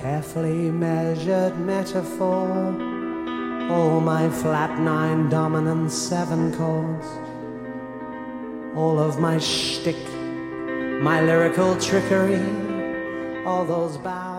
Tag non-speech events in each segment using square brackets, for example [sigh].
carefully measured metaphor. All my flat nine dominant seven chords. All of my shtick, my lyrical trickery, all those bows.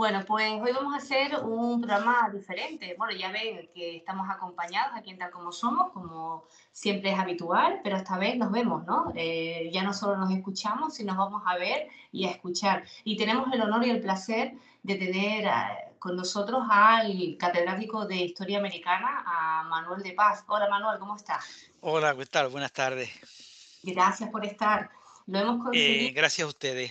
Bueno, pues hoy vamos a hacer un programa diferente. Bueno, ya ven que estamos acompañados aquí en Tal Como Somos, como siempre es habitual, pero esta vez nos vemos, ¿no? Eh, ya no solo nos escuchamos, sino vamos a ver y a escuchar. Y tenemos el honor y el placer de tener eh, con nosotros al catedrático de Historia Americana, a Manuel de Paz. Hola Manuel, ¿cómo estás? Hola, ¿qué tal? Buenas tardes. Gracias por estar. Lo hemos Eh, conseguido. gracias a ustedes.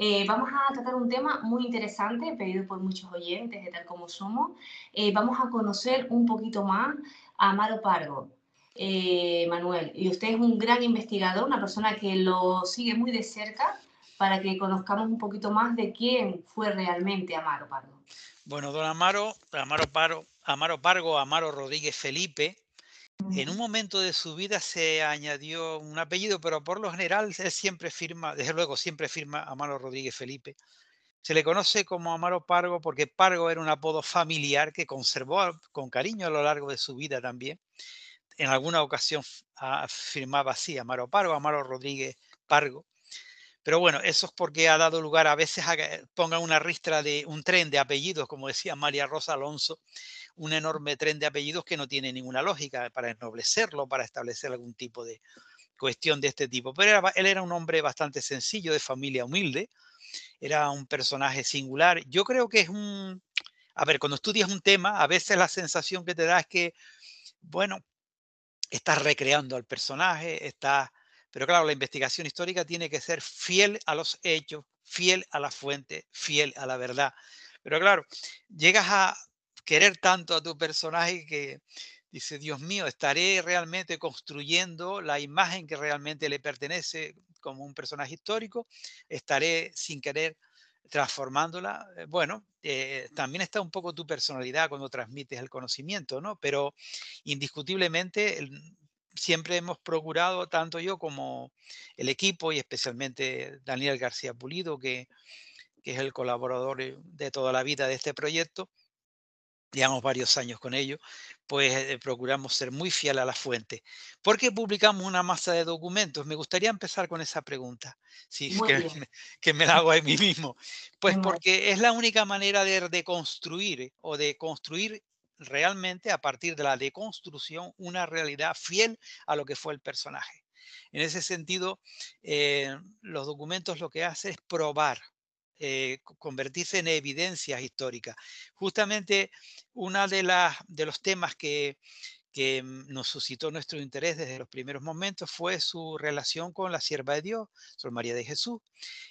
Eh, vamos a tratar un tema muy interesante, pedido por muchos oyentes de Tal Como Somos. Eh, vamos a conocer un poquito más a Amaro Pargo. Eh, Manuel, y usted es un gran investigador, una persona que lo sigue muy de cerca para que conozcamos un poquito más de quién fue realmente Amaro Pargo. Bueno, don Amaro, Amaro, Paro, Amaro Pargo, Amaro Rodríguez Felipe, en un momento de su vida se añadió un apellido, pero por lo general él siempre firma, desde luego siempre firma Amaro Rodríguez Felipe. Se le conoce como Amaro Pargo porque Pargo era un apodo familiar que conservó con cariño a lo largo de su vida también. En alguna ocasión ah, firmaba así, Amaro Pargo, Amaro Rodríguez Pargo. Pero bueno, eso es porque ha dado lugar a veces a que pongan una ristra de un tren de apellidos, como decía María Rosa Alonso, un enorme tren de apellidos que no tiene ninguna lógica para ennoblecerlo, para establecer algún tipo de cuestión de este tipo. Pero él era un hombre bastante sencillo, de familia humilde, era un personaje singular. Yo creo que es un... A ver, cuando estudias un tema, a veces la sensación que te da es que, bueno, estás recreando al personaje, estás... Pero claro, la investigación histórica tiene que ser fiel a los hechos, fiel a la fuente, fiel a la verdad. Pero claro, llegas a querer tanto a tu personaje que dice, Dios mío, estaré realmente construyendo la imagen que realmente le pertenece como un personaje histórico, estaré sin querer transformándola. Eh, Bueno, eh, también está un poco tu personalidad cuando transmites el conocimiento, ¿no? Pero indiscutiblemente siempre hemos procurado, tanto yo como el equipo y especialmente Daniel García Pulido, que, que es el colaborador eh, de toda la vida de este proyecto, llevamos varios años con ello, pues eh, procuramos ser muy fiel a la fuente. ¿Por qué publicamos una masa de documentos? Me gustaría empezar con esa pregunta, [laughs] Muy que, me la hago a mí mismo. [laughs] Pues Muy bien. porque es la única manera de deconstruir eh, o de construir realmente a partir de la deconstrucción una realidad fiel a lo que fue el personaje. En ese sentido, eh, los documentos lo que hacen es probar, eh, co- convertirse en evidencias históricas. Justamente una de las de los temas que, que mm, nos suscitó nuestro interés desde los primeros momentos fue su relación con la sierva de Dios, Sor María de Jesús.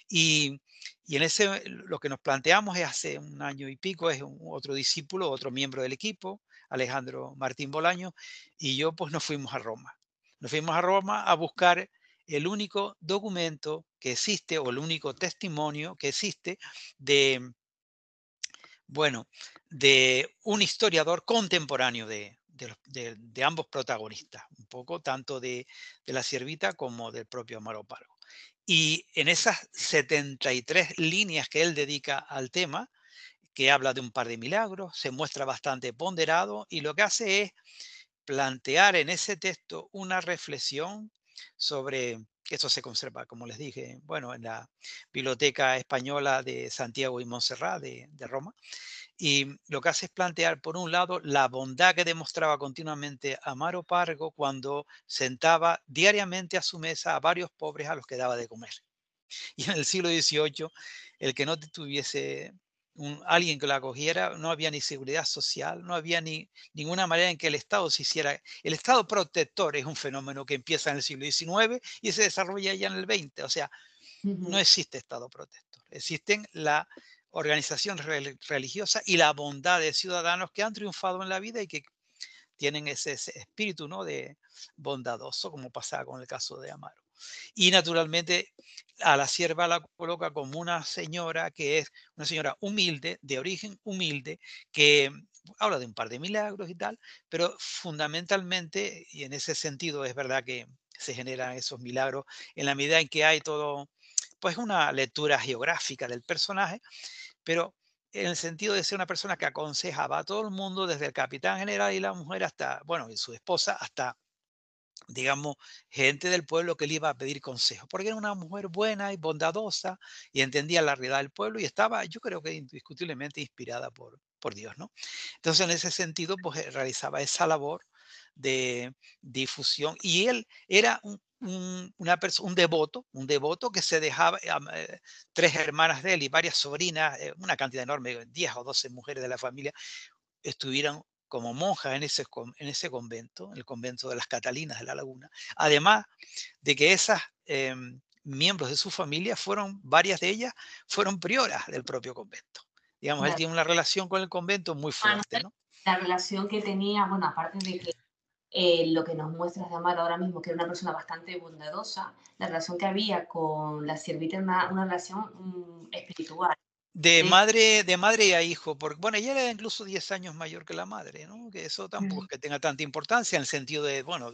Y, y en ese lo que nos planteamos es hace un año y pico, es otro discípulo, otro miembro del equipo, Alejandro Martín Bolaño, y yo pues nos fuimos a Roma. Nos fuimos a Roma a buscar el único documento que existe o el único testimonio que existe de, bueno, de un historiador contemporáneo de, de ambos protagonistas, un poco tanto de, de la siervita como del propio Amaro Pargo. Y en esas 73 líneas que él dedica al tema, que habla de un par de milagros, se muestra bastante ponderado y lo que hace es plantear en ese texto una reflexión sobre, eso se conserva, como les dije, bueno, en la Biblioteca Española de Santiago y Montserrat de, de Roma. Y lo que hace es plantear, por un lado, la bondad que demostraba continuamente Amaro Pargo cuando sentaba diariamente a su mesa a varios pobres a los que daba de comer. Y en el siglo XVIII, el que no tuviese un, alguien que lo acogiera, no había ni seguridad social, no había ni ninguna manera en que el Estado se hiciera. El Estado protector es un fenómeno que empieza en el siglo XIX y se desarrolla ya en el XX. O sea, no existe Estado protector. Existen la organización rel- religiosa y la bondad de ciudadanos que han triunfado en la vida y que tienen ese, ese espíritu ¿no? de bondadoso, como pasaba con el caso de Amaro. Y naturalmente a la sierva la coloca como una señora que es una señora humilde, de origen humilde, que habla de un par de milagros y tal, pero fundamentalmente, y en ese sentido es verdad que se generan esos milagros en la medida en que hay todo pues una lectura geográfica del personaje, pero en el sentido de ser una persona que aconsejaba a todo el mundo, desde el capitán general y la mujer hasta, bueno, y su esposa, hasta, digamos, gente del pueblo que le iba a pedir consejo, porque era una mujer buena y bondadosa y entendía la realidad del pueblo y estaba, yo creo que indiscutiblemente inspirada por, por Dios, ¿no? Entonces, en ese sentido, pues eh, realizaba esa labor de difusión y él era un, una un devoto, un devoto que se dejaba, eh, eh, tres hermanas de él y varias sobrinas, una cantidad enorme, 10 o 12 mujeres de la familia, estuvieran como monjas en ese, en ese convento, el convento de las Catalinas de la Laguna. Además de que esas em, miembros de su familia fueron, varias de ellas, fueron prioras del propio convento. Digamos, él tiene una relación con el convento muy fuerte, ¿no? La relación que tenía, bueno, aparte de que eh, lo que nos muestras de Amaro ahora mismo, que era una persona bastante bondadosa, la relación que había con la siervita era una, relación mm, espiritual. De madre, de madre a hijo, porque bueno, ella era incluso 10 años mayor que la madre, ¿no? Que eso tampoco es que tenga tanta importancia en el sentido de, bueno,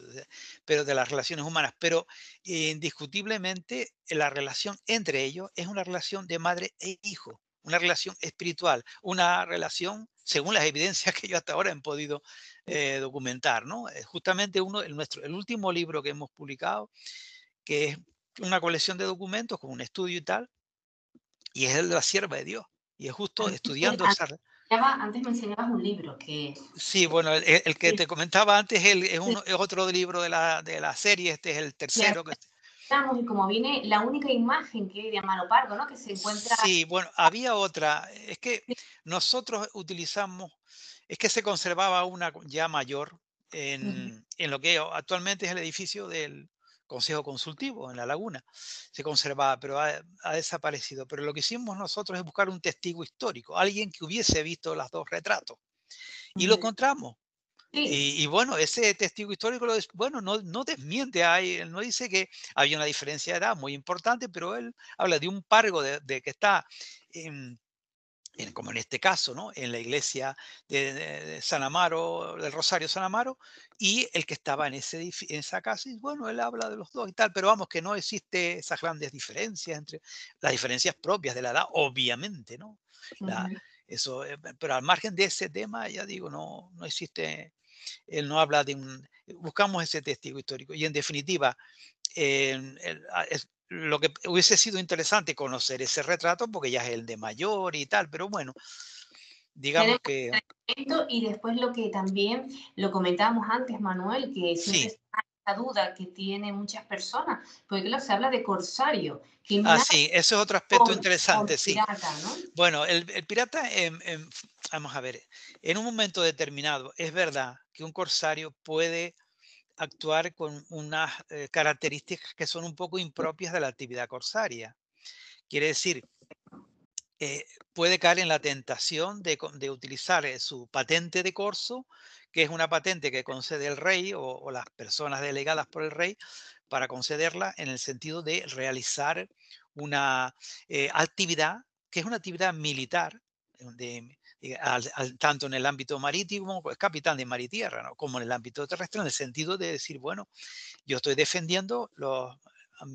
pero de las relaciones humanas, pero indiscutiblemente la relación entre ellos es una relación de madre e hijo una relación espiritual, una relación, según las evidencias que yo hasta ahora he podido eh, documentar, ¿no? Eh, justamente uno, el, nuestro, el último libro que hemos publicado, que es una colección de documentos con un estudio y tal, y es el de la sierva de Dios. Y es justo estudiando esa... Antes me enseñabas un libro que... Sí, bueno, el, que te comentaba antes es, es, uno, es, otro libro de la, de la serie, este es el tercero. Que, y como viene la única imagen que de Amaro Pardo, ¿no? Que se encuentra... Sí, bueno, había otra. Es que nosotros utilizamos, es que se conservaba una ya mayor en, en lo que actualmente es el edificio del Consejo Consultivo en La Laguna. Se conservaba, pero ha, ha, desaparecido. Pero lo que hicimos nosotros es buscar un testigo histórico, alguien que hubiese visto los dos retratos. Y lo encontramos. Y, bueno, ese testigo histórico, lo, bueno, no, no desmiente, hay, no dice que había una diferencia de edad muy importante, pero él habla de un pargo de, que está, en, como en este caso, ¿no? en la iglesia de, San Amaro, del Rosario San Amaro, y el que estaba en, ese, en esa casa, y bueno, él habla de los dos y tal, pero vamos, que no existe esas grandes diferencias entre las diferencias propias de la edad, obviamente, ¿no? eso, eh, pero al margen de ese tema, ya digo, no, no existe él no habla de un... Buscamos ese testigo histórico y en definitiva, ah, lo que hubiese sido interesante conocer ese retrato porque ya es el de mayor y tal, pero bueno, digamos que... Y después lo que también lo comentábamos antes, Manuel, que siempre esa duda que tienen muchas personas, porque se habla de corsario. ah, sí, eso es otro aspecto interesante, sí. Bueno, el, pirata, vamos a ver, en un momento determinado, es verdad que un corsario puede actuar con unas eh, características que son un poco impropias de la actividad corsaria. Quiere decir, eh, puede caer en la tentación de, de utilizar eh, su patente de corso que es una patente que concede el rey o, las personas delegadas por el rey para concederla en el sentido de realizar una actividad que es una actividad militar, de, tanto en el ámbito marítimo, es capitán de mar y tierra, ¿no? como en el ámbito terrestre, en el sentido de decir, bueno, yo estoy defendiendo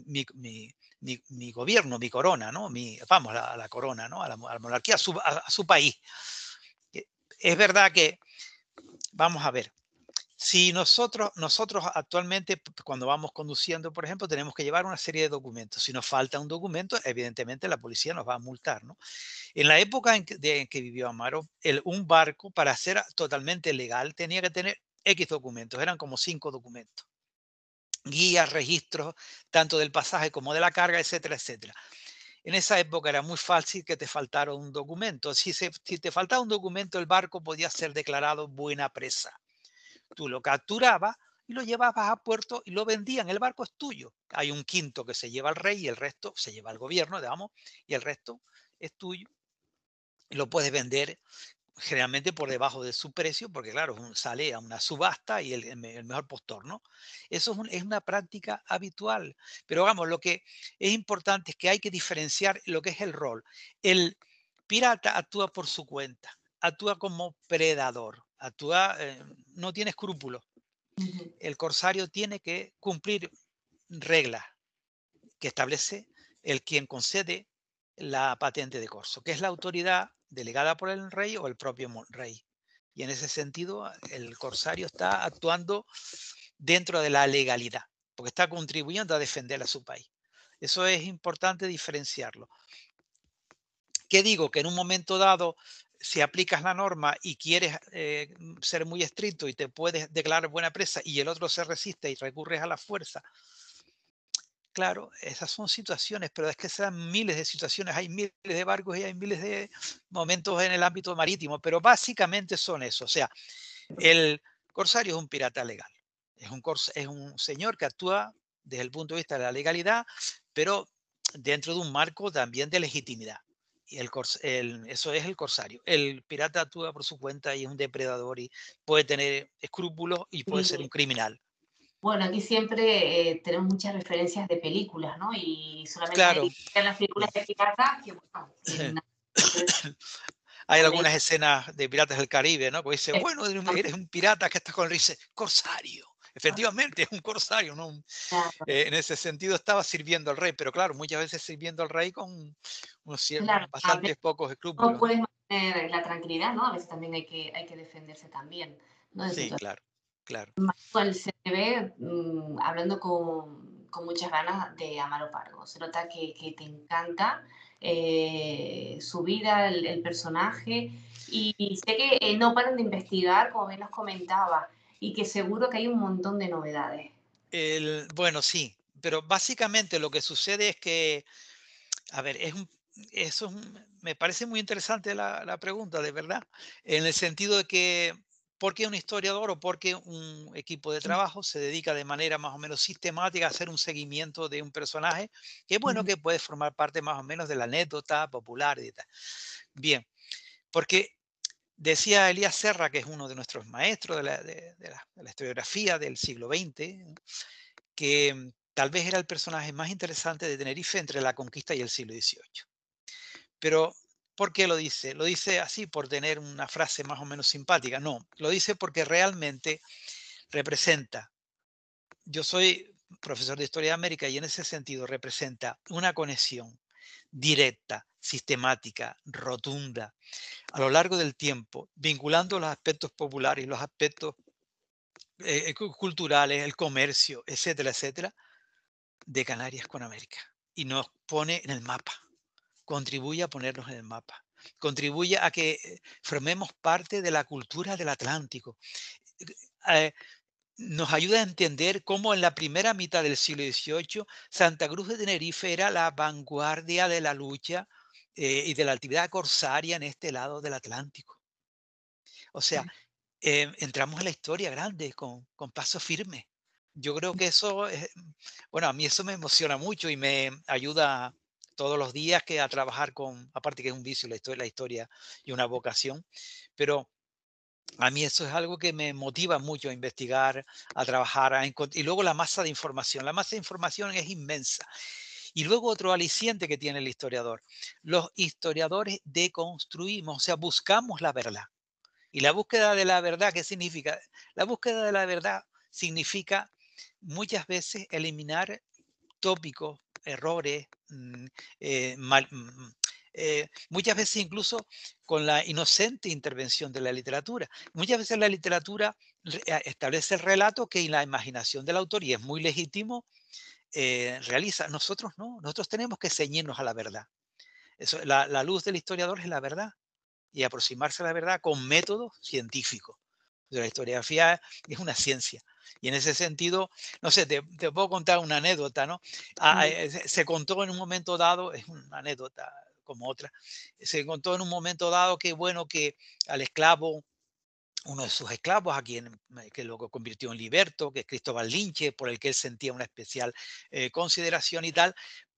mi, gobierno, mi corona, ¿no? Vamos, a la, corona. A la, monarquía, a su, a su, país. Eh, es verdad que vamos a ver. Si nosotros, nosotros actualmente, cuando vamos conduciendo, por ejemplo, tenemos que llevar una serie de documentos. Si nos falta un documento, evidentemente la policía nos va a multar. ¿no? En la época en que, vivió Amaro, el, un barco, para ser totalmente legal, tenía que tener X documentos. Eran como cinco documentos. Guías, registros, tanto del pasaje como de la carga, etcétera, etcétera. En esa época era muy fácil que te faltara un documento. Si, te faltaba un documento, el barco podía ser declarado buena presa. Tú lo capturabas y lo llevabas a puerto y lo vendían. El barco es tuyo. Hay un quinto que se lleva al rey y el resto se lleva al gobierno, digamos, y el resto es tuyo. Lo puedes vender generalmente por debajo de su precio, porque claro, sale a una subasta y el, mejor postor, ¿no? Eso es, una práctica habitual. Pero vamos, lo que es importante es que hay que diferenciar lo que es el rol. El pirata actúa por su cuenta, actúa como predador, actúa, eh, no tiene escrúpulos. El corsario tiene que cumplir reglas que establece el quien concede la patente de corso, que es la autoridad delegada por el rey o el propio rey. Y en ese sentido, el corsario está actuando dentro de la legalidad, porque está contribuyendo a defender a su país. Eso es importante diferenciarlo. ¿Qué digo? Que en un momento dado, si aplicas la norma y quieres eh, ser muy estricto y te puedes declarar buena presa y el otro se resiste y recurres a la fuerza, claro, esas son situaciones, pero es que sean miles de situaciones, hay miles de barcos y hay miles de momentos en el ámbito marítimo, pero básicamente son eso. O sea, el corsario es un pirata legal, es un, es un señor que actúa desde el punto de vista de la legalidad, pero dentro de un marco también de legitimidad. Y el, eso es el corsario. El pirata actúa por su cuenta y es un depredador y puede tener escrúpulos y puede ser un criminal. Bueno, aquí siempre eh, tenemos muchas referencias de películas, ¿no? Y solamente hay las películas de piratas que, bueno, [laughs] [coughs] hay algunas escenas de Piratas del Caribe, ¿no? Que dice, bueno, eres un pirata que está con el dice, corsario. Efectivamente, es un corsario, ¿no? Eh, en ese sentido estaba sirviendo al rey, pero claro, muchas veces sirviendo al rey con unos bastantes pocos escrúpulos. No puedes mantener la tranquilidad, ¿no? A veces también hay que, hay que defenderse también. ¿no? Sí, claro. Claro. se ve mm, hablando con, con, muchas ganas de Amaro Pargo. Se nota que, que te encanta eh, su vida, el, personaje, y sé que eh, no paran de investigar, como bien nos comentaba, y que seguro que hay un montón de novedades. El, bueno, sí, pero básicamente lo que sucede es que, a ver, es un, eso me parece muy interesante la, la pregunta, de verdad, en el sentido de que ¿Por qué un historiador o por qué un equipo de trabajo se dedica de manera más o menos sistemática a hacer un seguimiento de un personaje que bueno que puede formar parte más o menos de la anécdota popular y tal? Bien, porque decía Elías Serra, que es uno de nuestros maestros de la, historiografía del siglo XX, que tal vez era el personaje más interesante de Tenerife entre la conquista y el siglo XVIII. Pero ¿Por qué lo dice? ¿Lo dice así por tener una frase más o menos simpática? No, lo dice porque realmente representa. Yo soy profesor de Historia de América y en ese sentido representa una conexión directa, sistemática, rotunda, a lo largo del tiempo, vinculando los aspectos populares los aspectos eh, culturales, el comercio, etcétera, etcétera, de Canarias con América. Y nos pone en el mapa contribuye a ponernos en el mapa, contribuye a que eh, formemos parte de la cultura del Atlántico. Eh, nos ayuda a entender cómo en la primera mitad del siglo XVIII Santa Cruz de Tenerife era la vanguardia de la lucha eh, y de la actividad corsaria en este lado del Atlántico. O sea, entramos en la historia grande con, con paso firme. Yo creo que eso, bueno, a mí eso me emociona mucho y me ayuda todos los días que a trabajar con, aparte que es un vicio la historia, la historia y una vocación, pero a mí eso es algo que me motiva mucho a investigar, a trabajar, a y luego la masa de información. La masa de información es inmensa. Y luego otro aliciente que tiene el historiador. Los historiadores deconstruimos, o sea, buscamos la verdad. Y la búsqueda de la verdad, ¿qué significa? La búsqueda de la verdad significa muchas veces eliminar tópicos, errores, mm, eh, mal, mm, eh, muchas veces incluso con la inocente intervención de la literatura. Muchas veces la literatura establece el relato que en la imaginación del autor, y es muy legítimo, eh, realiza. Nosotros no, nosotros tenemos que ceñirnos a la verdad. Eso, la, la, luz del historiador es la verdad y aproximarse a la verdad con métodos científicos. La historiografía es una ciencia. Y en ese sentido, no sé, te, puedo contar una anécdota, ¿no? Ah, eh, se, contó en un momento dado, es una anécdota como otra, se contó en un momento dado que, bueno, que al esclavo uno de sus esclavos, a quien eh, que lo convirtió en liberto, que es Cristóbal Linche, por el que él sentía una especial eh, consideración y tal,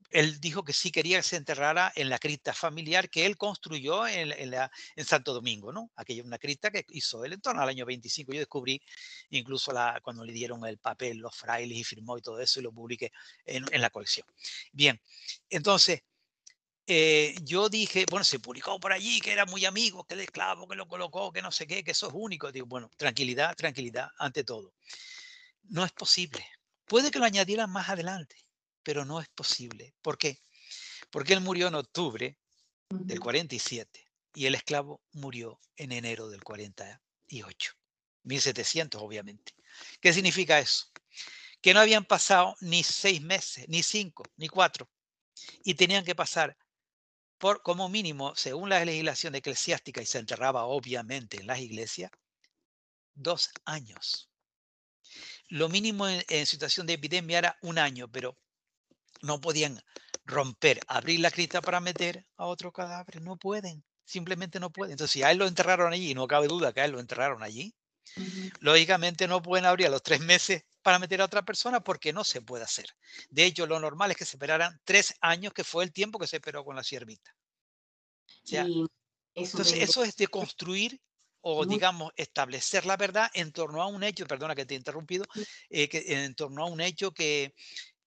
él dijo que sí quería que se enterrara en la cripta familiar que él construyó en, en, Santo Domingo, ¿no? Aquella una cripta que hizo él en torno al año 25. Yo descubrí incluso la, cuando le dieron el papel, los frailes y firmó y todo eso y lo publiqué en, en la colección. Bien, entonces, eh, yo dije, bueno, se publicó por allí que era muy amigo, que el esclavo, que lo colocó, que no sé qué, que eso es único. Digo, bueno, tranquilidad, tranquilidad, ante todo. No es posible. Puede que lo añadieran más adelante, pero no es posible. ¿Por qué? Porque él murió en octubre del 47 y el esclavo murió en enero del 48. 1700, obviamente. ¿Qué significa eso? Que no habían pasado ni seis meses, ni cinco, ni cuatro, y tenían que pasar como mínimo, según la legislación eclesiástica, y se enterraba obviamente en las iglesias, dos años. Lo mínimo en, situación de epidemia era un año, pero no podían romper, abrir la cripta para meter a otro cadáver. No pueden, simplemente no pueden. Entonces, si a él lo enterraron allí, no cabe duda que a él lo enterraron allí, lógicamente no pueden abrir a los tres meses para meter a otra persona porque no se puede hacer. De hecho, lo normal es que se esperaran tres años, que fue el tiempo que se esperó con la siervita. entonces, eso es de construir o, digamos, establecer la verdad en torno a un hecho, perdona que te he interrumpido, eh, que, en torno a un hecho que,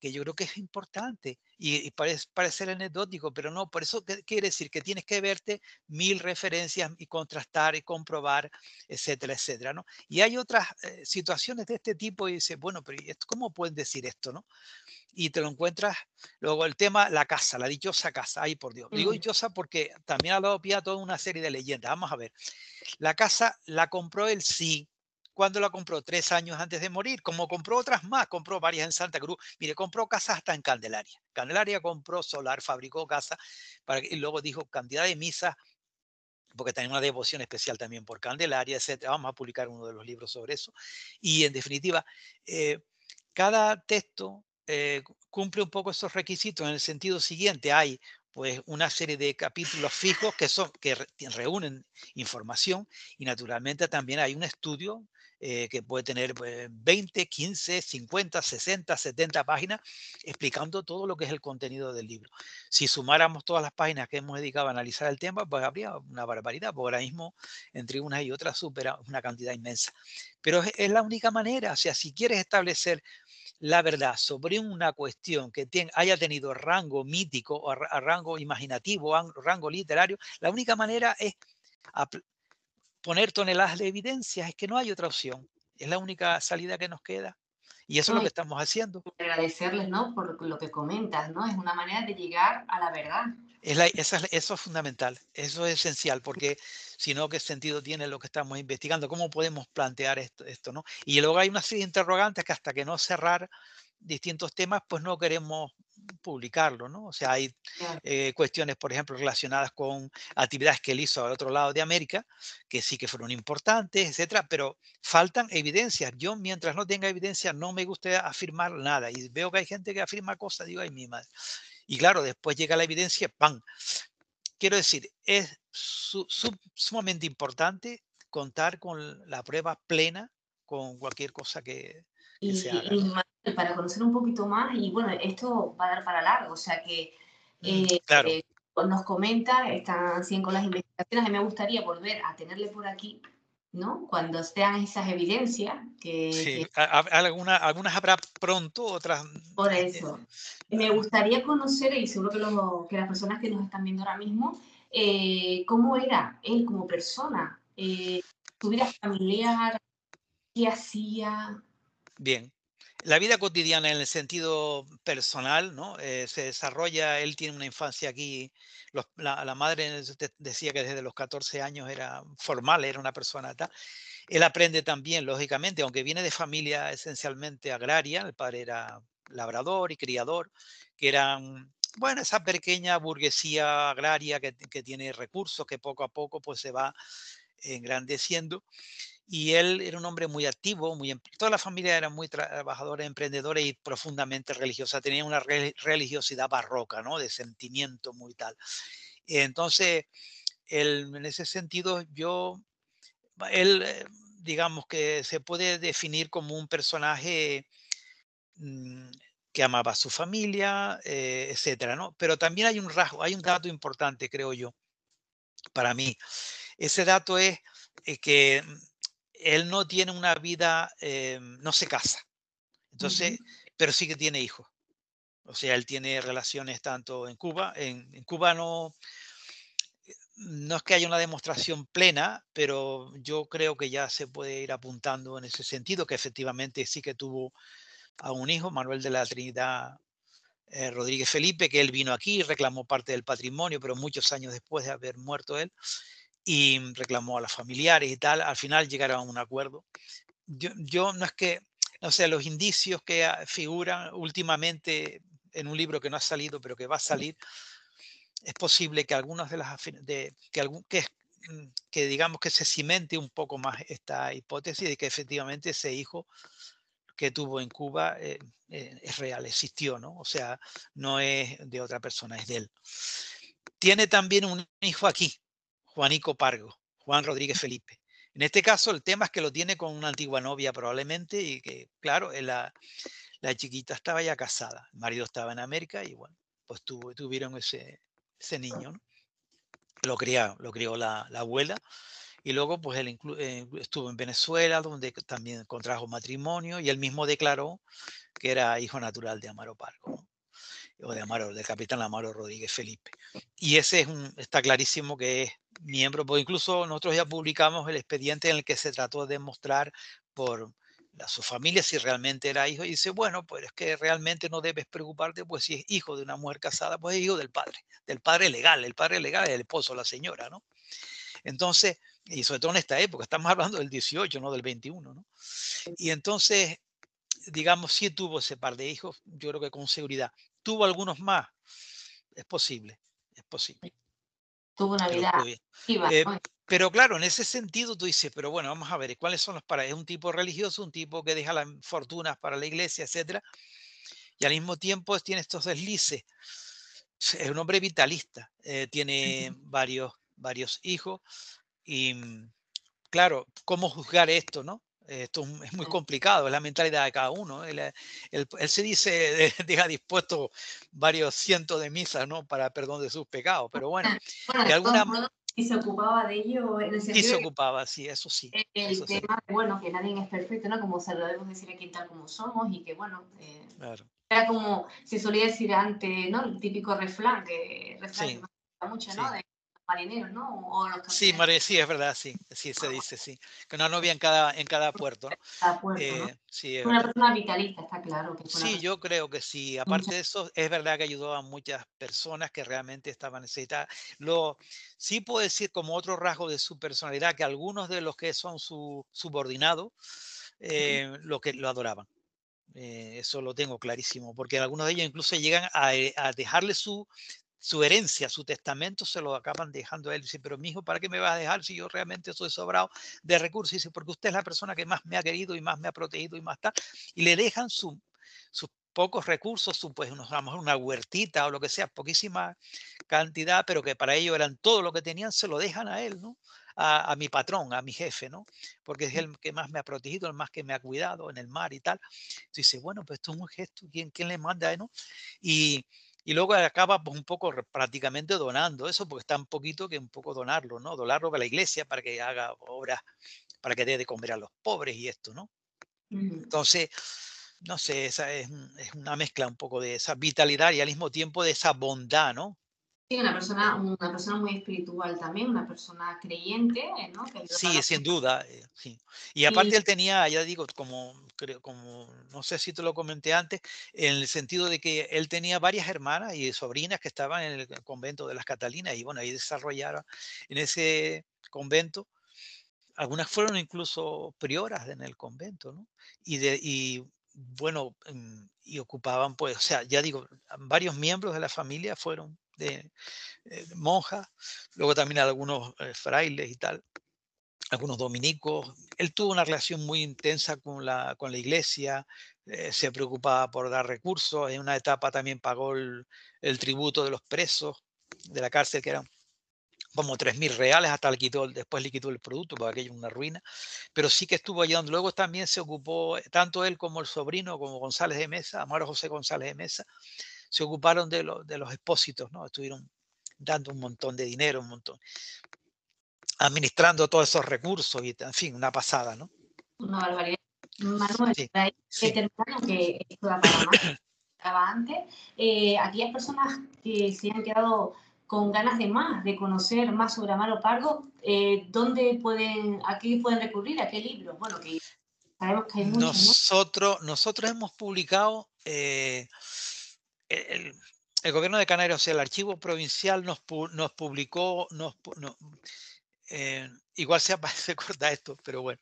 que yo creo que es importante y, parece, parecer anecdótico, pero no, por eso quiere decir que tienes que verte mil referencias y contrastar y comprobar, etcétera, etcétera, ¿no? Y hay otras eh, situaciones de este tipo y dices, bueno, pero ¿cómo pueden decir esto, no? Y te lo encuentras, luego el tema, la casa, la dichosa casa, ay por Dios. Digo dichosa porque también ha dado pie a toda una serie de leyendas. Vamos a ver, la casa la compró él sí, cuando la compró? Tres años antes de morir. Como compró otras más, compró varias en Santa Cruz. Mire, compró casas hasta en Candelaria. Candelaria compró solar, fabricó casa, para, y luego dijo cantidad de misas, porque tenía una devoción especial también por Candelaria, etc. Vamos a publicar uno de los libros sobre eso. Y en definitiva, eh, cada texto eh, cumple un poco esos requisitos en el sentido siguiente. Hay pues una serie de capítulos fijos que son que reúnen información y naturalmente también hay un estudio eh, que puede tener 20, 15, 50, 60, 70 páginas explicando todo lo que es el contenido del libro. Si sumáramos todas las páginas que hemos dedicado a analizar el tema, pues habría una barbaridad, porque ahora mismo entre unas y otras supera una cantidad inmensa. Pero es, la única manera, o sea, si quieres establecer la verdad sobre una cuestión que haya tenido rango mítico o rango imaginativo, rango literario, la única manera es poner toneladas de evidencias, es que no hay otra opción. Es la única salida que nos queda. Y eso es lo que estamos haciendo. Agradecerles, ¿no? Por lo que comentas, ¿no? Es una manera de llegar a la verdad. Es eso es fundamental, eso es esencial, porque si no, ¿qué sentido tiene lo que estamos investigando? ¿Cómo podemos plantear esto, esto no? Y luego hay una serie de interrogantes que hasta que no cerrar distintos temas, pues no queremos publicarlo, ¿no? O sea, hay eh, cuestiones, por ejemplo, relacionadas con actividades que él hizo al otro lado de América, que sí que fueron importantes, etcétera, pero faltan evidencias. Yo, mientras no tenga evidencia, no me gusta afirmar nada. Y veo que hay gente que afirma cosas, digo, ay, mi madre. Y claro, después llega la evidencia, ¡pam! Quiero decir, es sumamente importante contar con la prueba plena con cualquier cosa que, y, para conocer un poquito más, y bueno, esto va a dar para largo, o sea que mm, eh, eh, nos comenta, están con las investigaciones, mí me gustaría volver a tenerle por aquí, ¿no? Cuando sean esas evidencias que... Sí, algunas habrá pronto, otras... Por eh, eso. Me gustaría conocer, y seguro que, que las personas que nos están viendo ahora mismo, cómo era él como persona, su vida familiar, qué hacía, Bien. La vida cotidiana en el sentido personal, ¿no? Eh, se desarrolla, él tiene una infancia aquí, la, madre decía que desde los 14 años era formal, era una persona tal. Él aprende también, lógicamente, aunque viene de familia esencialmente agraria, el padre era labrador y criador, que eran, bueno, esa pequeña burguesía agraria que, que tiene recursos, que poco a poco pues se va engrandeciendo y él era un hombre muy activo, muy, em, toda la familia era muy trabajadora, emprendedora y profundamente religiosa, tenía una religiosidad barroca, ¿no? De sentimiento muy tal. Entonces, él, en ese sentido, yo, él, eh, digamos que se puede definir como un personaje mm, que amaba a su familia, eh, etcétera, ¿no? Pero también hay un rasgo, hay un dato importante, creo yo, para mí. Ese dato es eh, que él no tiene una vida, eh, no se casa. Entonces, pero sí que tiene hijos. O sea, él tiene relaciones tanto en Cuba, en, Cuba no, no es que haya una demostración plena, pero yo creo que ya se puede ir apuntando en ese sentido, que efectivamente sí que tuvo a un hijo, Manuel de la Trinidad eh, Rodríguez Felipe, que él vino aquí, reclamó parte del patrimonio, pero muchos años después de haber muerto él, y reclamó a los familiares y tal, al final llegaron a un acuerdo. Yo, yo no es que, no sé, los indicios que figuran últimamente en un libro que no ha salido, pero que va a salir, es posible que algunas de las de, que, algún, que, mm, que digamos que se cimente un poco más esta hipótesis de que efectivamente ese hijo que tuvo en Cuba eh, eh, es real, existió, ¿no? O sea, no es de otra persona, es de él. Tiene también un hijo aquí, Juanico Pargo, Juan Rodríguez Felipe. En este caso, el tema es que lo tiene con una antigua novia probablemente y que, claro, la, la chiquita estaba ya casada, el marido estaba en América y bueno, pues tuvo, tuvieron ese, ese niño. Lo, crió, lo crió la, abuela y luego pues él eh, estuvo en Venezuela donde también contrajo matrimonio y él mismo declaró que era hijo natural de Amaro Pargo, de Amaro, del capitán Amaro Rodríguez Felipe. Y ese es está clarísimo que es miembro, porque incluso nosotros ya publicamos el expediente en el que se trató de demostrar por a su familia si realmente era hijo y dice, bueno, pues es que realmente no debes preocuparte, pues si es hijo de una mujer casada, pues es hijo del padre, del padre legal, el padre legal es el esposo, la señora, ¿no? Entonces, y sobre todo en esta época, estamos hablando del 18, no del 21, ¿no? Y entonces, digamos, sí tuvo ese par de hijos, yo creo que con seguridad. ¿Tuvo algunos más? Es posible, es posible. Tuvo una vida pero claro, en ese sentido tú dices, pero bueno, vamos a ver, ¿cuáles son los para? Es un tipo religioso, un tipo que deja las fortunas para la iglesia, etcétera, y al mismo tiempo tiene estos deslices. Es un hombre vitalista, eh, tiene varios, varios hijos, y mm, claro, ¿cómo juzgar esto, no? Esto es muy complicado, es la mentalidad de cada uno. Él, se dice, [laughs] deja dispuesto varios cientos de misas, ¿no? Para perdón de sus pecados, pero bueno, de alguna manera y se ocupaba de ello en el sentido. Y se ocupaba, sí, eso sí. El tema, bueno, que nadie es perfecto, ¿no? Como se lo debemos decir aquí tal como somos y que, bueno, eh, era como se solía decir antes, ¿no? El típico refrán, que refrán sí. que mucho, ¿no? Marineros, ¿no? O los sí, sí, es verdad, sí, sí se dice, sí. Que una novia en cada, en cada puerto. Cada puerto eh, sí, una persona vitalista, está claro. Que sí, yo creo que sí. Aparte de eso, es verdad que ayudó a muchas personas que realmente estaban necesitadas. Lo, sí puedo decir como otro rasgo de su personalidad que algunos de los que son su subordinados eh, lo que lo adoraban. Eh, eso lo tengo clarísimo, porque algunos de ellos incluso llegan a, a dejarle su, su herencia, su testamento, se lo acaban dejando a él. Dice, pero mi hijo, ¿para qué me va a dejar si yo realmente soy sobrado de recursos? Dice, porque usted es la persona que más me ha querido y más me ha protegido y más tal. Y le dejan su, sus pocos recursos, su, pues a lo mejor una huertita o lo que sea, poquísima cantidad, pero que para ellos eran todo lo que tenían, se lo dejan a él, ¿no? A, mi patrón, a mi jefe, ¿no? Porque es el que más me ha protegido, el más que me ha cuidado en el mar y tal. Dice, bueno, pues esto es un gesto, ¿quién, quién le manda, no? Y, y luego acaba pues, un poco prácticamente donando eso, porque está un poquito que un poco donarlo, ¿no? Donarlo a la iglesia para que haga obras, para que dé de comer a los pobres y esto, ¿no? Entonces, no sé, esa es, es, una mezcla un poco de esa vitalidad y al mismo tiempo de esa bondad, ¿no? Sí, una persona, una persona muy espiritual también, una persona creyente, ¿no? sí, sin duda, eh, sí. Y aparte él tenía, ya digo, como, creo, como, no sé si te lo comenté antes, en el sentido de que él tenía varias hermanas y sobrinas que estaban en el convento de las Catalinas y bueno, ahí desarrollaron en ese convento. Algunas fueron incluso prioras en el convento, ¿no? Y, de, y bueno, mm, y ocupaban, pues, o sea, ya digo, varios miembros de la familia fueron de, eh, monjas, luego también algunos eh, frailes y tal, algunos dominicos. Él tuvo una relación muy intensa con la, con la iglesia, eh, se preocupaba por dar recursos, en una etapa también pagó el, tributo de los presos de la cárcel, que eran como 3.000 reales, hasta le quitó, después le quitó el producto, porque aquello es una ruina, pero sí que estuvo ayudando. Luego también se ocupó, tanto él como el sobrino, como González de Mesa, Amaro José González de Mesa, se ocuparon de, de los expósitos, ¿no? Estuvieron dando un montón de dinero, un montón, administrando todos esos recursos y, en fin, una pasada, ¿no? Una barbaridad. Manuel, sí, sí. que esto da para más, antes, eh, aquellas personas que se han quedado con ganas de más, de conocer más sobre Amaro Pargo, eh, ¿dónde pueden, a qué pueden recurrir? ¿A qué libros? Bueno, que sabemos que hay muchos. Nosotros, nosotros hemos publicado eh, el, gobierno de Canarias, o sea, el archivo provincial nos, nos publicó, nos, eh, igual se, [laughs] se corta esto, pero bueno,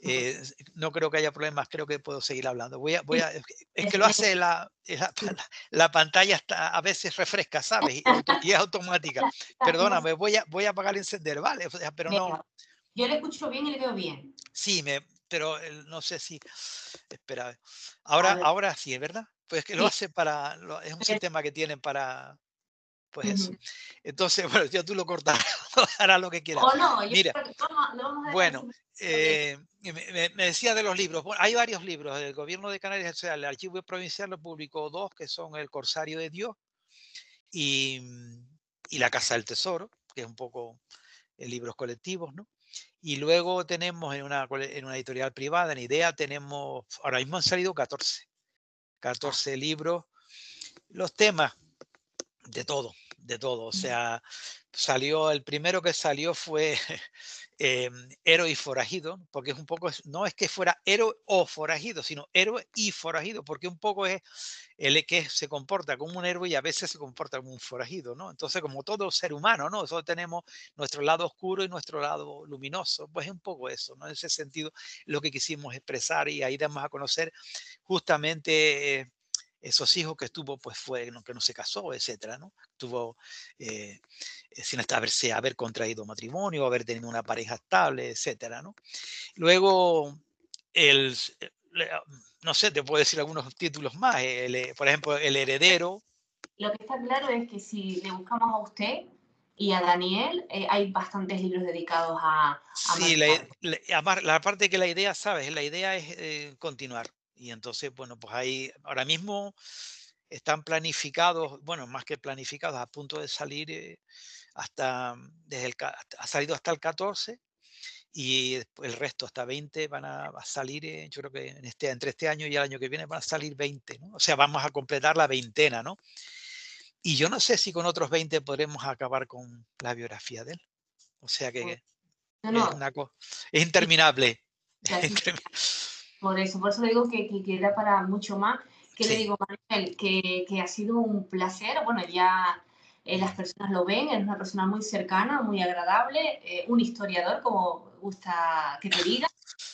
eh, no creo que haya problemas, creo que puedo seguir hablando. Voy a, voy a, es que lo hace la, la, pantalla, está, a veces refresca, ¿sabes? Y, es automática. Perdóname, voy a, voy a apagar el encender, ¿vale? pero no. Yo le escucho bien y le veo bien. Sí, me, pero no sé si. Espera. Ahora, ahora sí, ¿es verdad? Pues que lo hace para. es un sistema que tienen para pues eso. Entonces, bueno, ya tú lo cortarás, [laughs] harás lo que quieras. O no, Mira, bueno, eh, me, decía de los libros. Bueno, hay varios libros. El gobierno de Canarias, o sea, el archivo provincial lo publicó dos, que son El Corsario de Dios y, y La Casa del Tesoro, que es un poco en libros colectivos, ¿no? Y luego tenemos en una, en una editorial privada, en IDEA, tenemos, ahora mismo han salido 14, 14 ah. libros. Los temas, de todo, de todo. O sea, salió, el primero que salió fue [laughs] eh, héroe y forajido, porque es un poco, no es que fuera héroe o forajido, sino héroe y forajido, porque un poco es el que se comporta como un héroe y a veces se comporta como un forajido, ¿no? Entonces, como todo ser humano, ¿no? Nosotros tenemos nuestro lado oscuro y nuestro lado luminoso, pues es un poco eso, ¿no? En ese sentido, lo que quisimos expresar y ahí damos a conocer justamente esos hijos que tuvo, pues fue que no se casó, etcétera, ¿no? Tuvo eh, eh, sin haberse haber contraído matrimonio, haber tenido una pareja estable, etcétera, ¿no? Luego, el, eh, ah, no sé, te puedo decir algunos títulos más, por ejemplo, El heredero. Lo que está claro es que si le buscamos a usted y a Daniel, hay bastantes libros dedicados a... sí, la, la, parte que la idea, ¿sabes? La idea es continuar. Y entonces, bueno, pues ahí ahora mismo están planificados, bueno, más que planificados, a punto de salir eh, hasta, mm, desde el, ha salido hasta el 14 y el resto hasta 20 van a, salir, eh, yo creo que en este, entre este año y el año que viene van a salir 20, ¿no? O sea, vamos a completar la veintena, ¿no? Y yo no sé si con otros 20 podremos acabar con la biografía de él. O sea que es, una es interminable. [laughs] Por eso, por eso digo que, que queda para mucho más. Que le digo, Manuel, que, que, ha sido un placer. Bueno, ya eh, las personas lo ven, es una persona muy cercana, muy agradable, eh, un historiador, como gusta que te diga.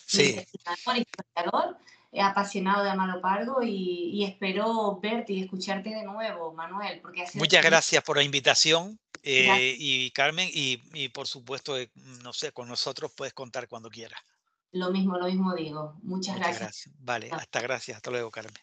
Sí. Un historiador, eh, apasionado de Amaro Pardo y, y, espero verte y escucharte de nuevo, Manuel. Porque Muchas gracias por la invitación. y Carmen, y, y por supuesto, no sé, con nosotros puedes contar cuando quieras. Lo mismo, lo mismo digo. Muchas, gracias. Vale, hasta gracias. Hasta luego, Carmen.